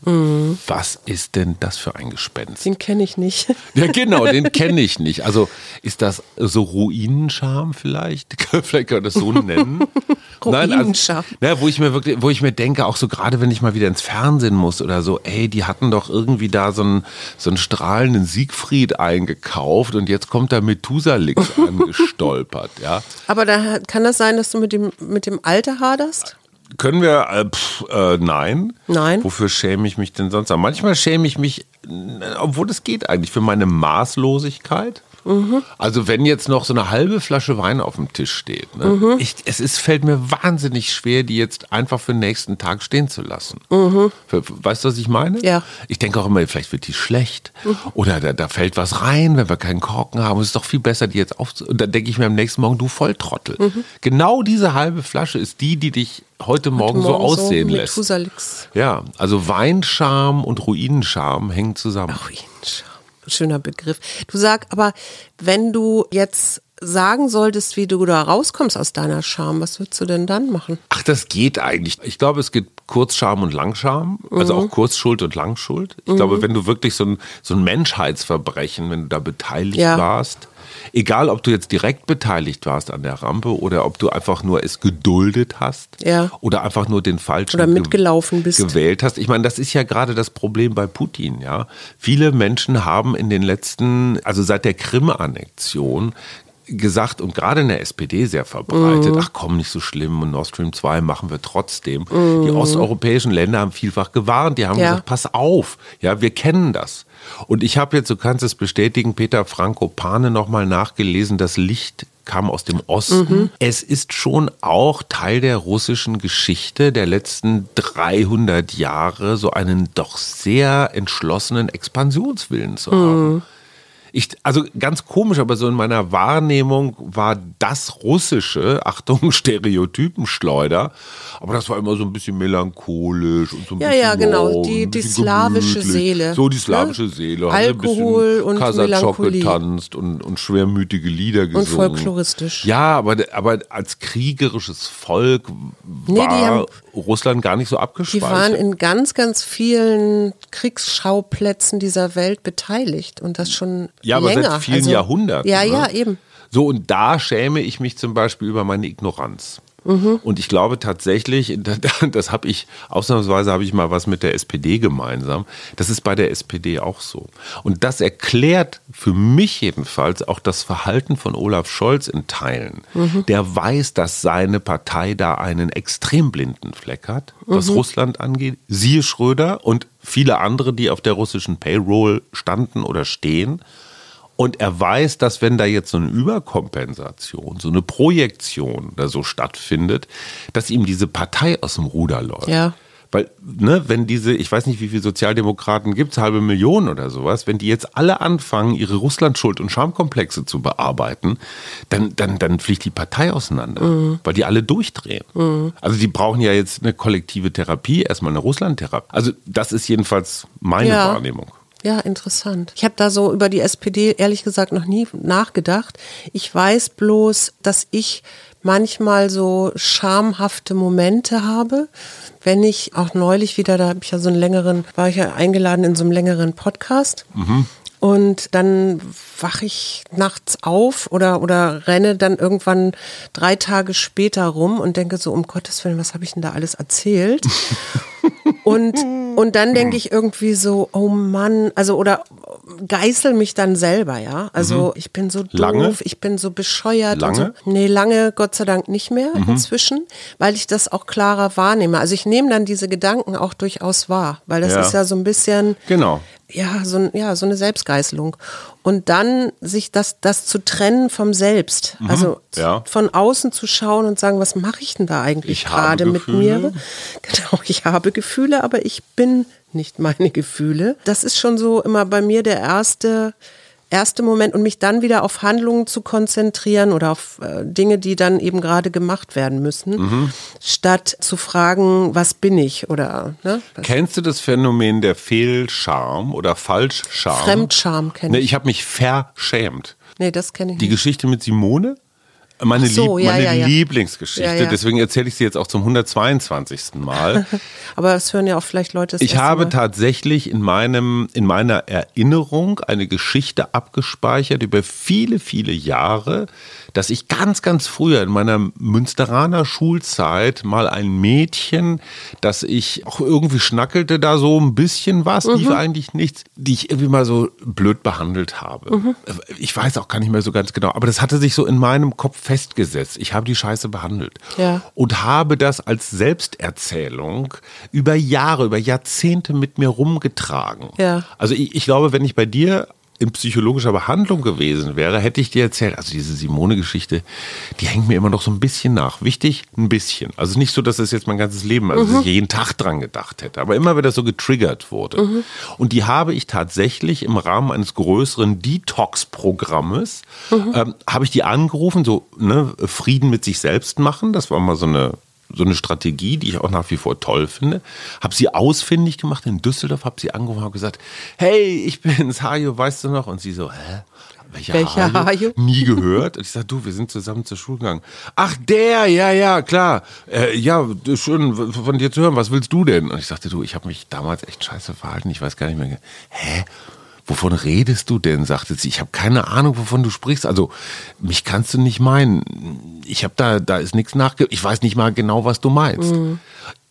Scheiße, Was ist denn das für ein Gespenst? Den kenne ich nicht. Ja, genau, den kenne ich nicht. Also ist das so Ruinenscham vielleicht? vielleicht kann man das so nennen. Ruinenscham. Also, na, wo ich mir wirklich, wo ich mir denke, auch so gerade wenn ich mal wieder ins Fernsehen muss oder so, ey, die hatten doch irgendwie da so einen, so einen strahlenden Siegfried eingekauft und jetzt kommt da Methusalix angestolpert, ja. Aber da kann das sein, dass du mit dem, mit dem Alter haderst? Können wir, äh, pff, äh, nein. Nein. Wofür schäme ich mich denn sonst? Manchmal schäme ich mich, obwohl es geht eigentlich, für meine Maßlosigkeit. Mhm. Also wenn jetzt noch so eine halbe Flasche Wein auf dem Tisch steht, ne? Mhm. ich, es ist, fällt mir wahnsinnig schwer, die jetzt einfach für den nächsten Tag stehen zu lassen. Für, weißt du, was ich meine? Mhm. Ja. Ich denke auch immer, vielleicht wird die schlecht oder da, da fällt was rein, wenn wir keinen Korken haben. Es ist doch viel besser, die jetzt auf. Und dann denke ich mir am nächsten Morgen, du Volltrottel. Mhm. Genau diese halbe Flasche ist die, die dich heute Morgen, so Morgen aussehen lässt. Methusalix. Ja, also Weinscham und Ruinenscham hängen zusammen. Ruinenscham. Schöner Begriff. Du sag aber, wenn du jetzt sagen solltest, wie du da rauskommst aus deiner Scham, was würdest du denn dann machen? Ach, das geht eigentlich. Ich glaube, es gibt Kurzscham und Langscham, also Mhm. auch Kurzschuld und Langschuld. Ich glaube, wenn du wirklich so ein, so ein Menschheitsverbrechen, wenn du da beteiligt Ja. warst, egal ob du jetzt direkt beteiligt warst an der Rampe oder ob du einfach nur es geduldet hast Ja. oder einfach nur den falschen Oder ge- mitgelaufen bist. gewählt hast. Ich meine, das ist ja gerade das Problem bei Putin, ja. Viele Menschen haben in den letzten, also seit der Krim-Annexion gesagt und gerade in der SPD sehr verbreitet, ach komm, nicht so schlimm und Nord Stream 2 machen wir trotzdem. Die osteuropäischen Länder haben vielfach gewarnt, die haben Ja. gesagt, pass auf, ja, wir kennen das. Und ich habe jetzt, du kannst es bestätigen, Peter Franco Pane nochmal nachgelesen, das Licht kam aus dem Osten. Es ist schon auch Teil der russischen Geschichte der letzten 300 Jahre, so einen doch sehr entschlossenen Expansionswillen zu haben. Ich, also ganz komisch, aber so in meiner Wahrnehmung war das russische, Achtung, Stereotypenschleuder, aber das war immer so ein bisschen melancholisch und so ein Ja, bisschen ja, genau, wow, die- die slawische. Seele, So die ne? slawische Seele. haben ein Alkohol bisschen und Kasachok getanzt und, und schwermütige Lieder gesungen. folkloristisch. Ja, aber, aber als kriegerisches Volk Nee, die war haben- Russland gar nicht so Die abgespeichert. waren in ganz, ganz vielen Kriegsschauplätzen dieser Welt beteiligt und das schon Ja, aber seit länger. Also, vielen Jahrhunderten, Ja, ne? ja, eben. So, und da schäme ich mich zum Beispiel über meine Ignoranz. Und ich glaube tatsächlich, da- da- das habe ich, ausnahmsweise habe ich mal was mit der SPD gemeinsam. Das ist bei der SPD auch so. Und das erklärt für mich jedenfalls auch das Verhalten von Olaf Scholz in Teilen. Der weiß, dass seine Partei da einen extrem blinden Fleck hat, was Russland angeht. Siehe Schröder und viele andere, die auf der russischen Payroll standen oder stehen. Und er weiß, dass wenn da jetzt so eine Überkompensation, so eine Projektion da so stattfindet, dass ihm diese Partei aus dem Ruder läuft. Ja. Weil, ne, wenn diese, ich weiß nicht, wie viele Sozialdemokraten gibt es, halbe Million oder sowas, wenn die jetzt alle anfangen, ihre Russlandschuld und Schamkomplexe zu bearbeiten, dann, dann, dann fliegt die Partei auseinander, weil die alle durchdrehen. Also die brauchen ja jetzt eine kollektive Therapie, erstmal eine Russlandtherapie. Also das ist jedenfalls meine Ja. Wahrnehmung. Ja, interessant. Ich habe da so über die SPD ehrlich gesagt noch nie nachgedacht. Ich weiß bloß, dass ich manchmal so schamhafte Momente habe, wenn ich auch neulich wieder, da habe ich ja so einen längeren, war ich ja eingeladen in so einem längeren Podcast. Und dann wache ich nachts auf oder, oder renne dann irgendwann drei Tage später rum und denke so, um Gottes Willen, was habe ich denn da alles erzählt? Und, und dann denke ich irgendwie so, oh Mann, also oder geißel mich dann selber, ja. Also ich bin so doof, Lange? ich bin so bescheuert. Und so. Lange? Nee, lange Gott sei Dank nicht mehr inzwischen, weil ich das auch klarer wahrnehme. Also ich nehme dann diese Gedanken auch durchaus wahr, weil das Ja. ist ja so ein bisschen, Genau. ja, so, ja, so eine Selbstgeißelung. Und dann sich das, das zu trennen vom Selbst. Also Mhm. Ja. von außen zu schauen und sagen, was mache ich denn da eigentlich gerade mit mir? Genau, ich habe Gefühle, aber ich bin nicht meine Gefühle. Das ist schon so immer bei mir der erste, erste Moment und mich dann wieder auf Handlungen zu konzentrieren oder auf äh, Dinge, die dann eben gerade gemacht werden müssen, Mhm. statt zu fragen, was bin ich oder ne? Kennst du das Phänomen der Fehlscham oder Falschscham? Fremdscham kenne Nee, ich. ich habe mich verschämt. Nee, das kenne ich Die nicht. Geschichte mit Simone? Meine, so, Lieb ja, meine ja, ja. Lieblingsgeschichte, deswegen erzähle ich sie jetzt auch zum 122. Mal. Aber es hören ja auch vielleicht Leute das Ich habe Mal. tatsächlich in meinem, in meiner Erinnerung eine Geschichte abgespeichert über viele, viele Jahre, dass ich ganz, ganz früher in meiner Münsteraner Schulzeit mal ein Mädchen, das ich auch irgendwie schnackelte da so ein bisschen was, lief Mhm. eigentlich nichts, die ich irgendwie mal so blöd behandelt habe. Mhm. Ich weiß auch gar nicht mehr so ganz genau, aber das hatte sich so in meinem Kopf festgesetzt. Ich habe die Scheiße behandelt Ja. und habe das als Selbsterzählung über Jahre, über Jahrzehnte mit mir rumgetragen. Ja. Also ich, ich glaube, wenn ich bei dir in psychologischer Behandlung gewesen wäre, hätte ich dir erzählt, also diese Simone-Geschichte, die hängt mir immer noch so ein bisschen nach. Wichtig, ein bisschen. Also nicht so, dass es jetzt mein ganzes Leben, also dass ich jeden Tag dran gedacht hätte, aber immer, wenn das so getriggert wurde. Und die habe ich tatsächlich im Rahmen eines größeren Detox-Programmes, ähm, habe ich die angerufen, so ne, Frieden mit sich selbst machen. Das war mal so eine so eine Strategie, die ich auch nach wie vor toll finde. Habe sie ausfindig gemacht in Düsseldorf, habe sie angerufen und gesagt, hey, ich bin's, Hajo, weißt du noch? Und sie so, hä? Welcher, Welcher Hajo? Nie gehört. Und ich sage, du, wir sind zusammen zur Schule gegangen. Ach, der, ja, ja, klar. Äh, ja, schön von dir zu hören. Was willst du denn? Und ich sagte, du, ich habe mich damals echt scheiße verhalten. Ich weiß gar nicht mehr. Hä? Wovon redest du denn? sagte sie. Ich habe keine Ahnung, wovon du sprichst. Also, mich kannst du nicht meinen. Ich habe da, da ist nichts nachge... Ich weiß nicht mal genau, was du meinst.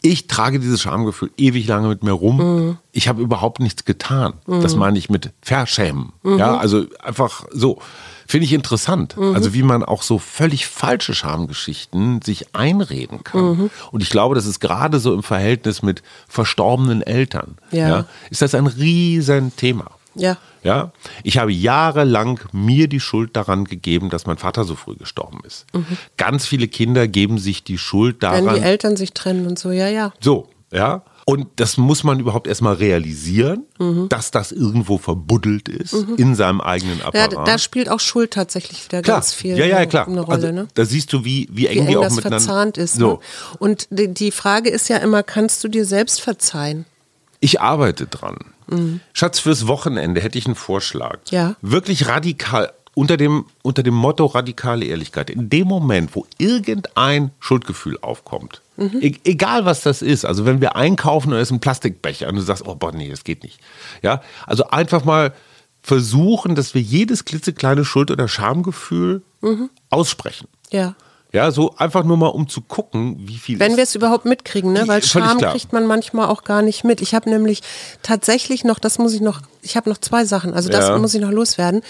Ich trage dieses Schamgefühl ewig lange mit mir rum. Ich habe überhaupt nichts getan. Das meine ich mit verschämen. Ja, also einfach so. Finde ich interessant. Also wie man auch so völlig falsche Schamgeschichten sich einreden kann. Und ich glaube, das ist gerade so im Verhältnis mit verstorbenen Eltern. Ja. ist das ein Riesenthema. Ja. Ja, ich habe jahrelang mir die Schuld daran gegeben, dass mein Vater so früh gestorben ist. Ganz viele Kinder geben sich die Schuld Wenn daran. die Eltern sich trennen und so, ja, ja. So, ja. Und das muss man überhaupt erstmal realisieren, dass das irgendwo verbuddelt ist in seinem eigenen Ja, Apparat. da spielt auch Schuld tatsächlich wieder klar. ganz viel ja, ja, klar. eine Rolle. also, ne? Da siehst du, wie, wie eng Wie die eng auch das miteinander verzahnt ist. So. Ne? Und die, die Frage ist ja immer, kannst du dir selbst verzeihen? Ich arbeite dran. Schatz, fürs Wochenende hätte ich einen Vorschlag. Ja. Wirklich radikal, unter dem, unter dem Motto radikale Ehrlichkeit. In dem Moment, wo irgendein Schuldgefühl aufkommt, e egal was das ist, also wenn wir einkaufen und es ist ein Plastikbecher und du sagst, oh boah, nee, das geht nicht. Ja, also einfach mal versuchen, dass wir jedes klitzekleine Schuld- oder Schamgefühl aussprechen. Ja. Ja, so einfach nur mal, um zu gucken, wie viel Wenn wir es überhaupt mitkriegen, ne? weil Scham kriegt man manchmal auch gar nicht mit. Ich habe nämlich tatsächlich noch, das muss ich noch, ich habe noch zwei Sachen, also das Ja. muss ich noch loswerden.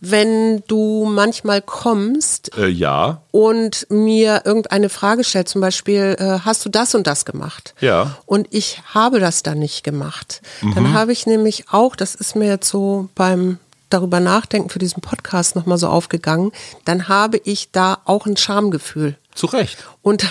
Wenn du manchmal kommst äh, ja, und mir irgendeine Frage stellst, zum Beispiel, äh, hast du das und das gemacht? Ja. Mhm. Und ich habe das dann nicht gemacht. Dann habe ich nämlich auch, das ist mir jetzt so beim darüber nachdenken für diesen Podcast nochmal so aufgegangen, dann habe ich da auch ein Schamgefühl. zu Recht. Und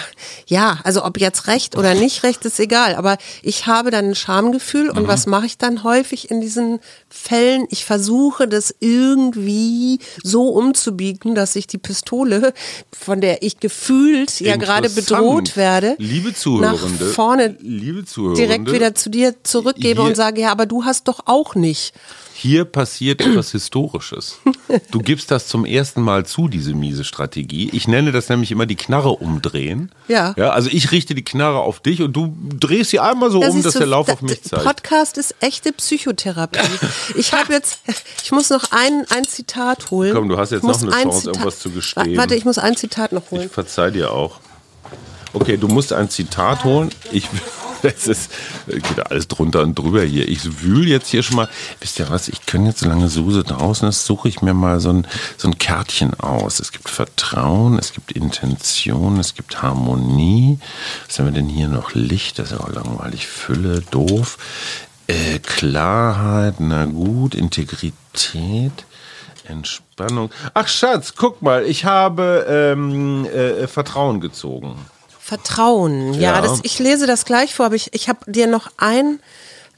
ja, also ob jetzt recht oder nicht recht, ist egal. Aber ich habe dann ein Schamgefühl und was mache ich dann häufig in diesen Fällen? Ich versuche das irgendwie so umzubiegen, dass ich die Pistole, von der ich gefühlt ja gerade bedroht werde, Liebe Zuhörende, nach vorne liebe Zuhörende, direkt wieder zu dir zurückgebe und sage, ja, aber du hast doch auch nicht. Hier passiert etwas Historisches. Du gibst das zum ersten Mal zu, diese miese Strategie. Ich nenne das nämlich immer die Knarre umdrehen. Ja. ja also ich richte die Knarre auf dich und du drehst sie einmal so Da um, dass du, der Lauf da- auf mich der zeigt. Podcast ist echte Psychotherapie. Ich habe jetzt, ich muss noch ein, ein Zitat holen. Komm, du hast jetzt noch eine ein Chance, irgendwas zu gestehen. Wa- Warte, ich muss ein Zitat noch holen. Ich verzeih dir auch. Okay, du musst ein Zitat holen. Ich, es ist, geht alles drunter und drüber hier. Ich wühl jetzt hier schon mal. Wisst ihr was? Ich kann jetzt, solange Suse draußen ist, suche ich mir mal so ein, so ein Kärtchen aus. Es gibt Vertrauen, es gibt Intention, es gibt Harmonie. Was haben wir denn hier noch? Licht, das ist ja auch langweilig. Fülle, doof. Äh, Klarheit, na gut. Integrität. Entspannung. Ach Schatz, guck mal, ich habe ähm, äh, Vertrauen gezogen. Vertrauen. Ja, Ja. Das, ich lese das gleich vor, aber ich, ich habe dir noch ein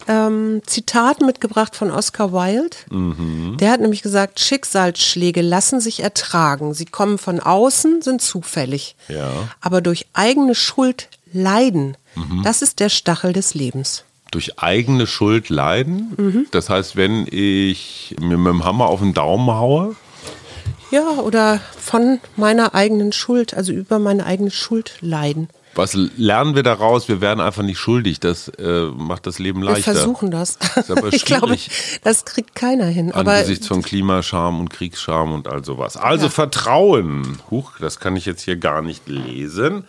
ähm, Zitat mitgebracht von Oscar Wilde. Mhm. Der hat nämlich gesagt, Schicksalsschläge lassen sich ertragen. Sie kommen von außen, sind zufällig. Ja. Aber durch eigene Schuld leiden, Mhm. das ist der Stachel des Lebens. Durch eigene Schuld leiden. Mhm. Das heißt, wenn ich mir mit dem Hammer auf den Daumen haue, Ja, oder von meiner eigenen Schuld, also über meine eigene Schuld leiden. Was lernen wir daraus? Wir werden einfach nicht schuldig. Das äh, macht das Leben leichter. Wir versuchen das. Aber ich glaube, das kriegt keiner hin. Angesichts von Klimascham und Kriegsscham und all sowas. Also ja. Vertrauen. Huch, das kann ich jetzt hier gar nicht lesen.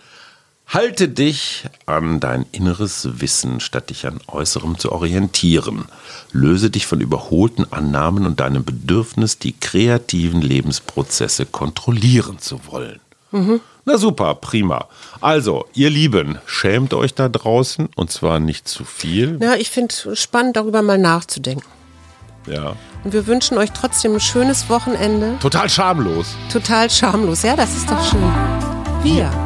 Halte dich an dein inneres Wissen, statt dich an äußerem zu orientieren. Löse dich von überholten Annahmen und deinem Bedürfnis, die kreativen Lebensprozesse kontrollieren zu wollen. Mhm. Na super, prima. Also, ihr Lieben, schämt euch da draußen und zwar nicht zu viel. Ja, ich finde es spannend, darüber mal nachzudenken. Ja. Und wir wünschen euch trotzdem ein schönes Wochenende. Total schamlos. Total schamlos, ja, das ist doch schön. Wir.